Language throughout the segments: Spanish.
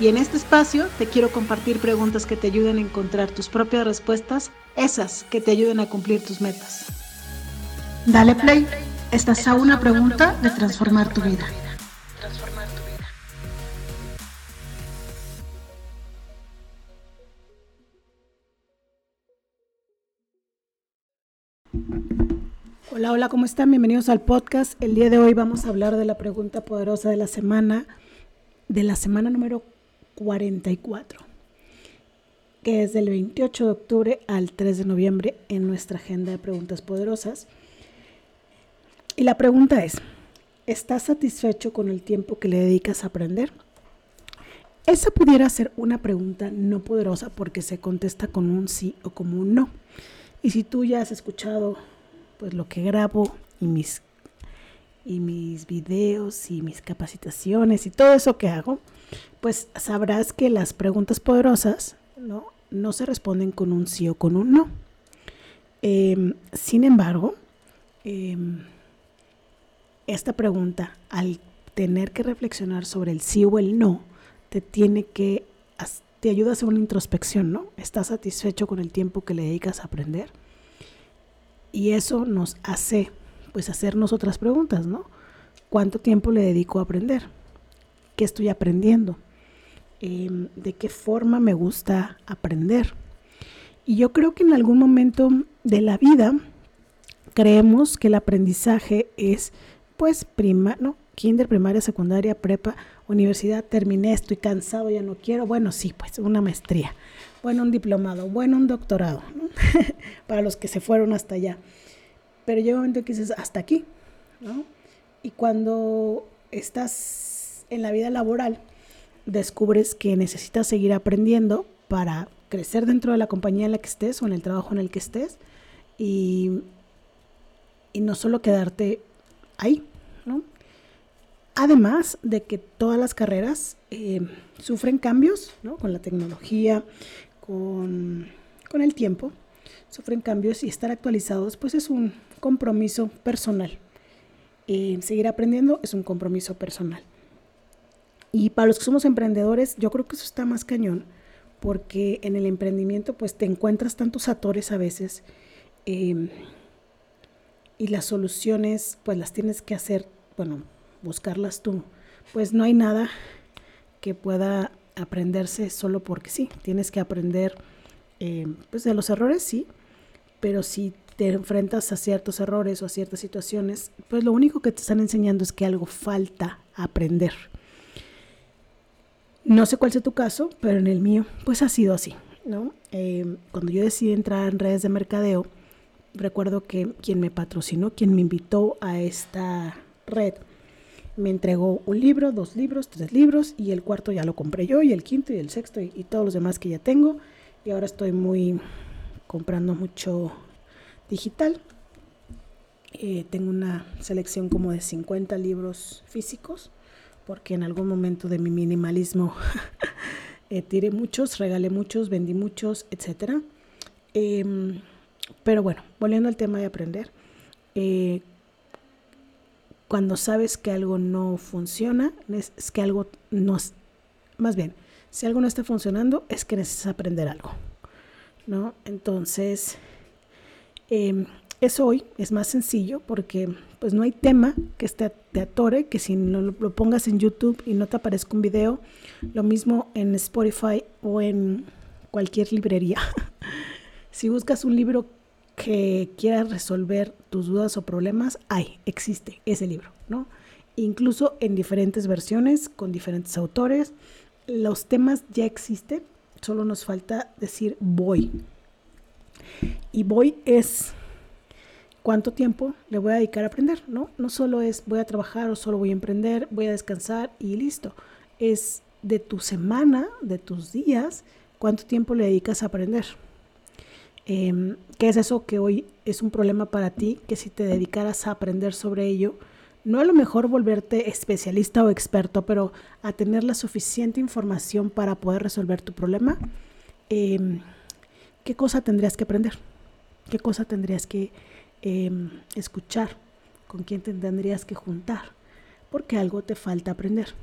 Y en este espacio te quiero compartir preguntas que te ayuden a encontrar tus propias respuestas, esas que te ayuden a cumplir tus metas. Dale play, estás a una pregunta de transformar tu vida. Hola, hola, ¿cómo están? Bienvenidos al podcast. El día de hoy vamos a hablar de la pregunta poderosa de la semana, de la semana número 44, que es del 28 de octubre al 3 de noviembre en nuestra agenda de preguntas poderosas. Y la pregunta es, ¿estás satisfecho con el tiempo que le dedicas a aprender? Esa pudiera ser una pregunta no poderosa porque se contesta con un sí o como un no. Y si tú ya has escuchado pues lo que grabo y mis y mis videos y mis capacitaciones y todo eso que hago, pues sabrás que las preguntas poderosas no, se responden con un sí o con un no. Em, sin embargo, em, esta pregunta, al tener que reflexionar sobre el sí o el no, te tiene que, te ayuda a hacer una introspección, ¿no? ¿Estás satisfecho con el tiempo que le dedicas a aprender? Y eso nos hace, pues, hacernos otras preguntas, ¿no? ¿Cuánto tiempo le dedico a aprender? ¿Qué estoy aprendiendo? Em, ¿De qué forma me gusta aprender? Y yo creo que en algún momento de la vida creemos que el aprendizaje es, pues, prima, ¿no? Kinder, primaria, secundaria, prepa, universidad, terminé, estoy cansado, ya no quiero. Bueno, sí, pues una maestría, bueno, un diplomado, bueno, un doctorado, para los que se fueron hasta allá. Pero llega un momento que dices, hasta aquí, ¿no? Y cuando estás en la vida laboral, descubres que necesitas seguir aprendiendo para crecer dentro de la compañía en la que estés o en el trabajo en el que estés y, y no solo quedarte ahí, ¿no? Además de que todas las carreras eh, sufren cambios, ¿no? Con la tecnología, con, con el tiempo, sufren cambios y estar actualizados, pues es un compromiso personal. Eh, seguir aprendiendo es un compromiso personal. Y para los que somos emprendedores, yo creo que eso está más cañón, porque en el emprendimiento pues te encuentras tantos atores a veces em, y las soluciones pues las tienes que hacer, bueno, buscarlas tú. Pues no hay nada que pueda aprenderse solo porque sí, tienes que aprender em, pues de los errores, sí, pero si te enfrentas a ciertos errores o a ciertas situaciones, pues lo único que te están enseñando es que algo falta aprender. No sé cuál sea tu caso, pero en el mío, pues ha sido así, ¿no? Em, cuando yo decidí entrar en redes de mercadeo, recuerdo que quien me patrocinó, quien me invitó a esta red, me entregó un libro, dos libros, tres libros y el cuarto ya lo compré yo y el quinto y el sexto y, y todos los demás que ya tengo. Y ahora estoy muy comprando mucho digital. Eh, tengo una selección como de 50 libros físicos, porque en algún momento de mi minimalismo eh, tiré muchos, regalé muchos, vendí muchos, etc. Em, pero bueno, volviendo al tema de aprender, eh, cuando sabes que algo no funciona, es, es que algo no, más bien, si algo no está funcionando, es que necesitas aprender algo. ¿no? Entonces, eso hoy es más sencillo porque pues no hay tema que esté, te atore, que si no lo, pongas en YouTube y no te aparezca un video, lo mismo en Spotify o en cualquier librería. si buscas un libro que quiera resolver tus dudas o problemas, hay, existe ese libro, ¿no? Incluso en diferentes versiones, con diferentes autores, los temas ya existen solo nos falta decir voy. Y voy es cuánto tiempo le voy a dedicar a aprender, ¿no? No solo es voy a trabajar o solo voy a emprender, voy a descansar y listo. Es de tu semana, de tus días, cuánto tiempo le dedicas a aprender. Em, ¿Qué es eso que hoy es un problema para ti? Que si te dedicaras a aprender sobre ello, no a lo mejor volverte especialista o experto, pero a tener la suficiente información para poder resolver tu problema, em, ¿qué cosa tendrías que aprender? ¿Qué cosa tendrías que em, escuchar? ¿Con quién te tendrías que juntar? Porque algo te falta aprender.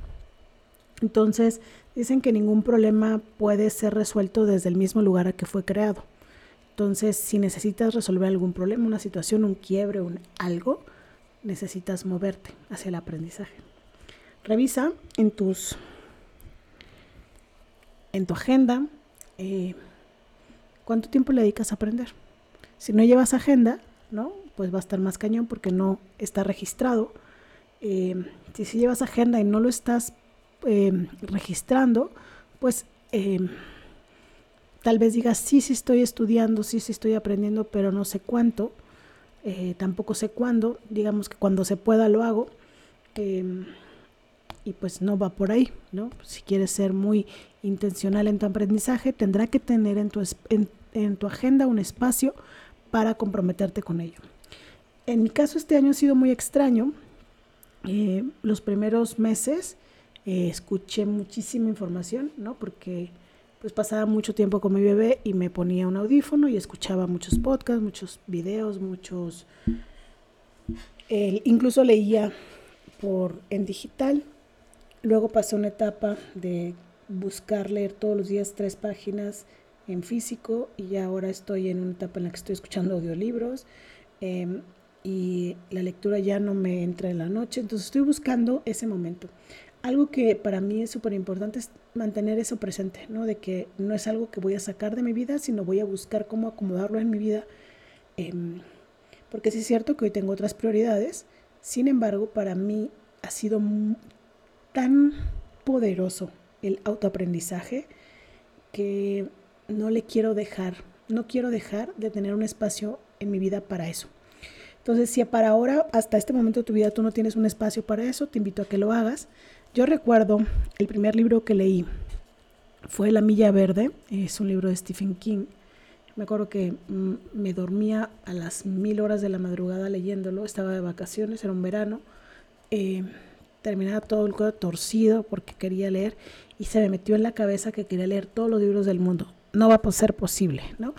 Entonces, dicen que ningún problema puede ser resuelto desde el mismo lugar a que fue creado. Entonces, si necesitas resolver algún problema, una situación, un quiebre, un algo, necesitas moverte hacia el aprendizaje. Revisa en tus en tu agenda eh, cuánto tiempo le dedicas a aprender. Si no llevas agenda, ¿no? Pues va a estar más cañón porque no está registrado. Eh, si, si llevas agenda y no lo estás eh, registrando, pues tal vez digas, sí, sí estoy estudiando, sí, sí estoy aprendiendo, pero no sé cuánto. Eh, tampoco sé cuándo, digamos que cuando se pueda lo hago, em, y pues no va por ahí, ¿no? Si quieres ser muy intencional en tu aprendizaje, tendrá que tener en tu, en, tu agenda un espacio para comprometerte con ello. En mi caso este año ha sido muy extraño. Eh, los primeros meses eh, escuché muchísima información, ¿no? Porque pues pasaba mucho tiempo con mi bebé y me ponía un audífono y escuchaba muchos podcasts, muchos videos, muchos... incluso leía por en digital. Luego pasé una etapa de buscar leer todos los días tres páginas en físico y ahora estoy en una etapa en la que estoy escuchando audiolibros em, y la lectura ya no me entra en la noche, entonces estoy buscando ese momento algo que para mí es súper importante es mantener eso presente, ¿no? De que no es algo que voy a sacar de mi vida, sino voy a buscar cómo acomodarlo en mi vida. Em, porque sí es cierto que hoy tengo otras prioridades, sin embargo, para mí ha sido tan poderoso el autoaprendizaje que no le quiero dejar, no quiero dejar de tener un espacio en mi vida para eso. Entonces, si para ahora, hasta este momento de tu vida, tú no tienes un espacio para eso, te invito a que lo hagas. Yo recuerdo el primer libro que leí fue La Milla Verde, es un libro de Stephen King. Me acuerdo que mm, me dormía a las mil horas de la madrugada leyéndolo, estaba de vacaciones, era un verano. Eh, terminaba todo el cuerpo torcido porque quería leer y se me metió en la cabeza que quería leer todos los libros del mundo. No va a ser posible, ¿no?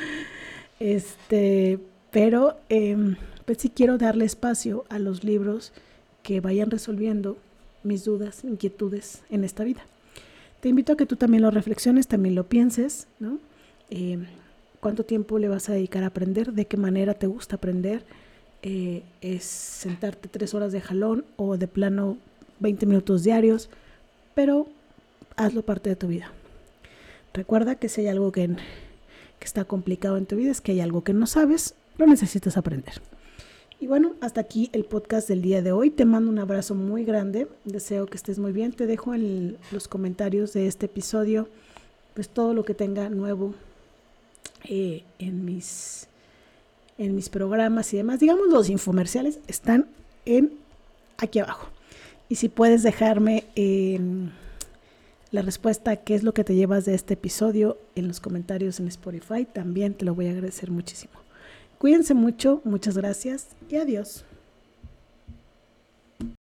este, pero em, pues sí quiero darle espacio a los libros que vayan resolviendo mis dudas, inquietudes en esta vida. Te invito a que tú también lo reflexiones, también lo pienses, ¿no? Eh, ¿Cuánto tiempo le vas a dedicar a aprender? ¿De qué manera te gusta aprender? Eh, ¿Es sentarte tres horas de jalón o de plano 20 minutos diarios? Pero hazlo parte de tu vida. Recuerda que si hay algo que, que está complicado en tu vida, es que hay algo que no sabes, lo necesitas aprender. Y bueno, hasta aquí el podcast del día de hoy. Te mando un abrazo muy grande. Deseo que estés muy bien. Te dejo en los comentarios de este episodio, pues todo lo que tenga nuevo eh, en, mis, en mis programas y demás. Digamos, los infomerciales están en aquí abajo. Y si puedes dejarme la respuesta qué es lo que te llevas de este episodio en los comentarios en Spotify, también te lo voy a agradecer muchísimo. Cuídense mucho, muchas gracias y adiós.